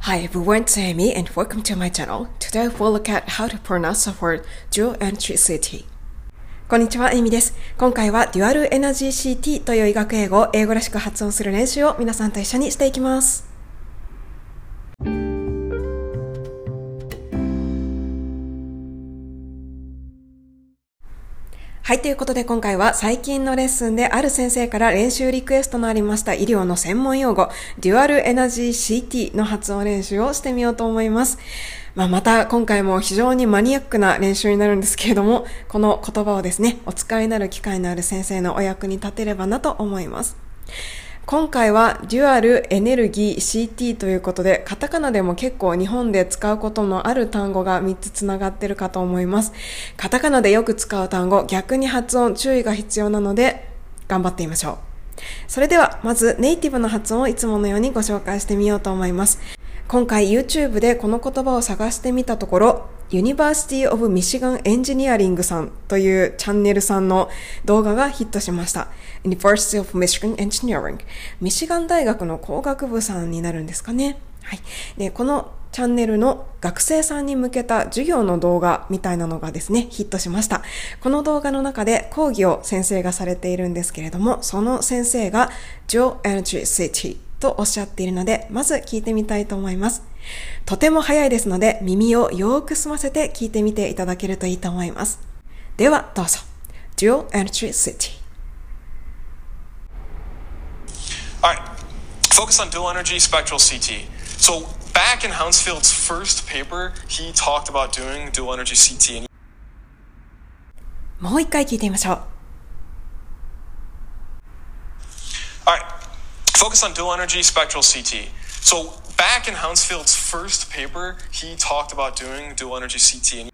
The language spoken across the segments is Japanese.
Hi everyone, it's Amy and welcome to my channel. Today we'll look at how to pronounce the word dual entry city. こんにちは、エミです。今回は Dual Energy CT という医学英語を英語らしく発音する練習を皆さんと一緒にしていきます。はい、ということで今回は最近のレッスンである先生から練習リクエストのありました医療の専門用語、デュアルエナジー CT の発音練習をしてみようと思います。まあ、また今回も非常にマニアックな練習になるんですけれども、この言葉をですね、お使いになる機会のある先生のお役に立てればなと思います。今回はデュアルエネルギー CT ということで、カタカナでも結構日本で使うことのある単語が3つつながってるかと思います。カタカナでよく使う単語、逆に発音注意が必要なので、頑張ってみましょう。それでは、まずネイティブの発音をいつものようにご紹介してみようと思います。今回 YouTube でこの言葉を探してみたところ、University of Michigan Engineering さんというチャンネルさんの動画がヒットしました。University of Michigan Engineering。ミシガン大学の工学部さんになるんですかね。はい。で、このチャンネルの学生さんに向けた授業の動画みたいなのがですね、ヒットしました。この動画の中で講義を先生がされているんですけれども、その先生が Joe Energy City とおっしゃっているので、まず聞いてみたいと思います。とても早いですので、耳をよく澄ませて聞いてみていただけるといいと思います。では、どうぞ。Dual Entry City Alright, focus on dual energy spectral CT. So, back in Hounsfield's first paper, he talked about doing dual energy CT. もう一回聞いてみましょう。Alright, focus on dual energy spectral CT. So back in Hounsfield's first paper, he talked about doing dual energy CT.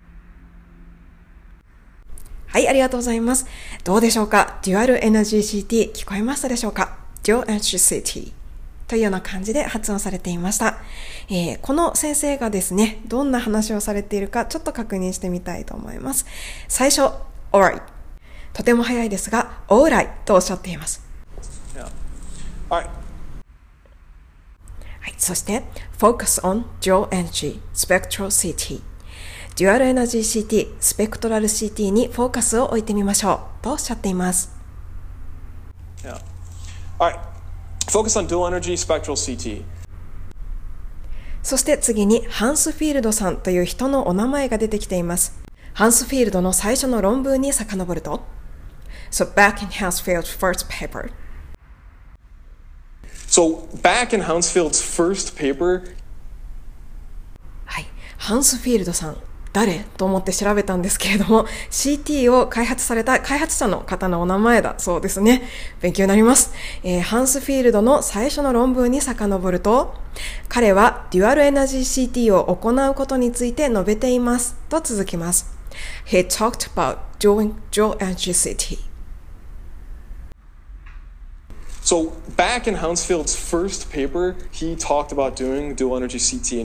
はい、ありがとうございます。どうでしょうか？デュアルエナジー CT 聞こえましたでしょうか？Dual Energy CT というような感じで発音されていました。えー、この先生がですね、どんな話をされているかちょっと確認してみたいと思います。最初、alright。とても早いですが、alright とおっしゃっています。Yeah. はい、そして Focus on Dual Energy Spectral CT デュアルエナジー CT スペクトラル CT にフォーカスを置いてみましょうとおっしゃっています。Yeah. Alright. Focus on dual energy spectral CT. そして次にハンスフィールドさんという人のお名前が出てきています。ハンスフィールドの最初の論文に遡ると So back in Hansfield's first paper So back in Hounsfield's first paper, はい、ハンスフィールドさん誰と思って調べたんですけれども CT を開発された開発者の方のお名前だそうですね。勉強になります、えー、ハンスフィールドの最初の論文に遡ると彼はデュアルエナジー CT を行うことについて述べています。と続きます。He talked about doing dual energy CT So back in Hounsfield's first paper, he talked about doing dual energy CT.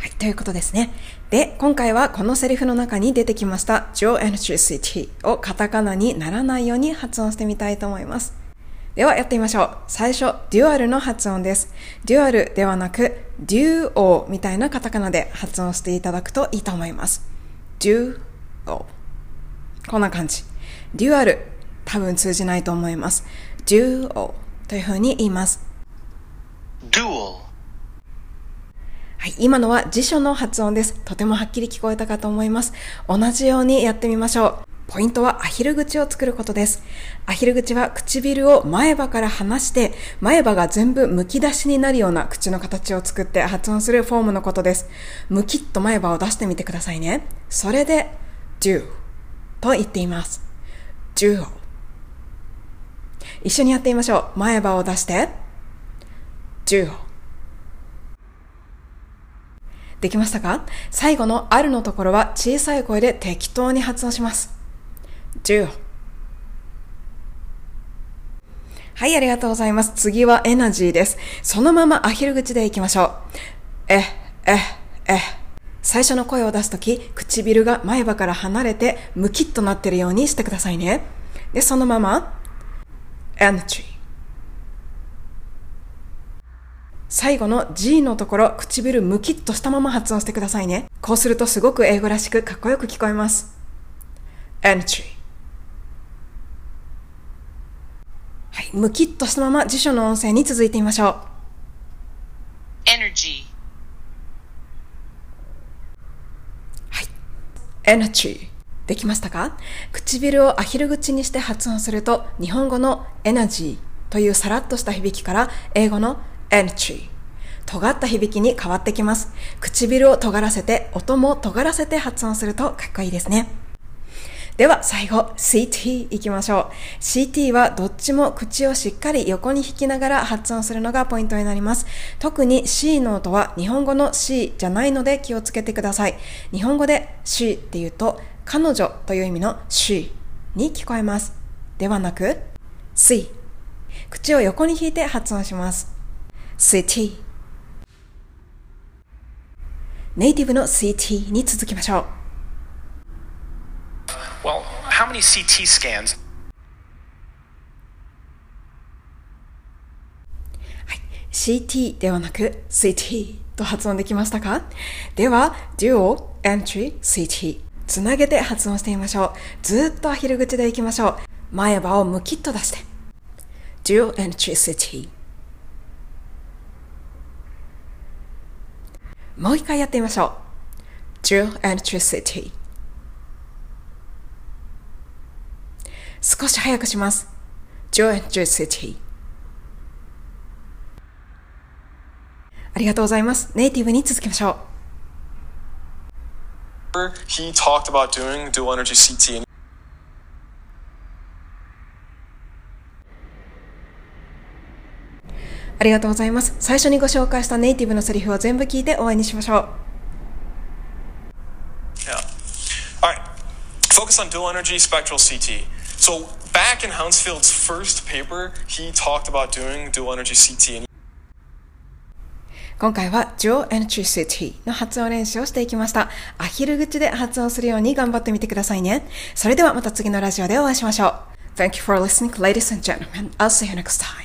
はい、ということですね。で、今回はこのセリフの中に出てきました dual energy CT をカタカナにならないように発音してみたいと思います。ではやってみましょう。最初、デュアルの発音です。デュアルではなく、デュオみたいなカタカナで発音していただくといいと思います。デュオ。こんな感じ。デュアル多分通じないと思います。dual というふうに言います。dual はい、今のは辞書の発音です。とてもはっきり聞こえたかと思います。同じようにやってみましょう。ポイントはアヒル口を作ることです。アヒル口は唇を前歯から離して、前歯が全部剥き出しになるような口の形を作って発音するフォームのことです。むきっと前歯を出してみてくださいね。それで、do と言っています。do 一緒にやってみましょう。前歯を出して。10。できましたか？最後のあるのところは小さい声で適当に発音します。10。はい、ありがとうございます。次はエナジーです。そのままアヒル口でいきましょう。え、え、え。最初の声を出すとき、唇が前歯から離れてムキッとなってるようにしてくださいね。で、そのまま、energy。最後の G のところ、唇ムキッとしたまま発音してくださいね。こうするとすごく英語らしくかっこよく聞こえます。energy。はい、ムキッとしたまま辞書の音声に続いてみましょう。energy。はい。energy。できましたか？唇をアヒル口にして発音すると、日本語のエナジーというさらっとした響きから英語の energy 尖った響きに変わってきます。唇を尖らせて、音も尖らせて発音するとかっこいいですね。では最後、CT 行きましょう。CT はどっちも口をしっかり横に引きながら発音するのがポイントになります。特に C の音は日本語の C じゃないので気をつけてください。日本語で C って言うと、彼女という意味の she に聞こえます。ではなく、C。口を横に引いて発音します。city ネイティブの CT に続きましょう。Well, how many CT scans? はい、CT ではなく CT と発音できましたか？では、Dual Entry CT つなげて発音してみましょう。ずっとアヒル口でいきましょう。前歯をムキッと出して。Dual Entry CT もう一回やってみましょう。Drill and Tricity 少し早くします。Drill and Tricity ありがとうございます。ネイティブに続きましょう。He talked about doing dual energy CT and ありがとうございます。最初にご紹介したネイティブのセリフを全部聞いて終わりにしましょう。Yeah. Alright. Focus on dual energy spectral CT. So, back in Hounsfield's first paper, he talked about doing dual energy CT. And 今回は Dual Energy City の発音練習をしていきました。アヒル口で発音するように頑張ってみてくださいね。それではまた次のラジオでお会いしましょう。Thank you for listening, ladies and gentlemen. I'll see you next time.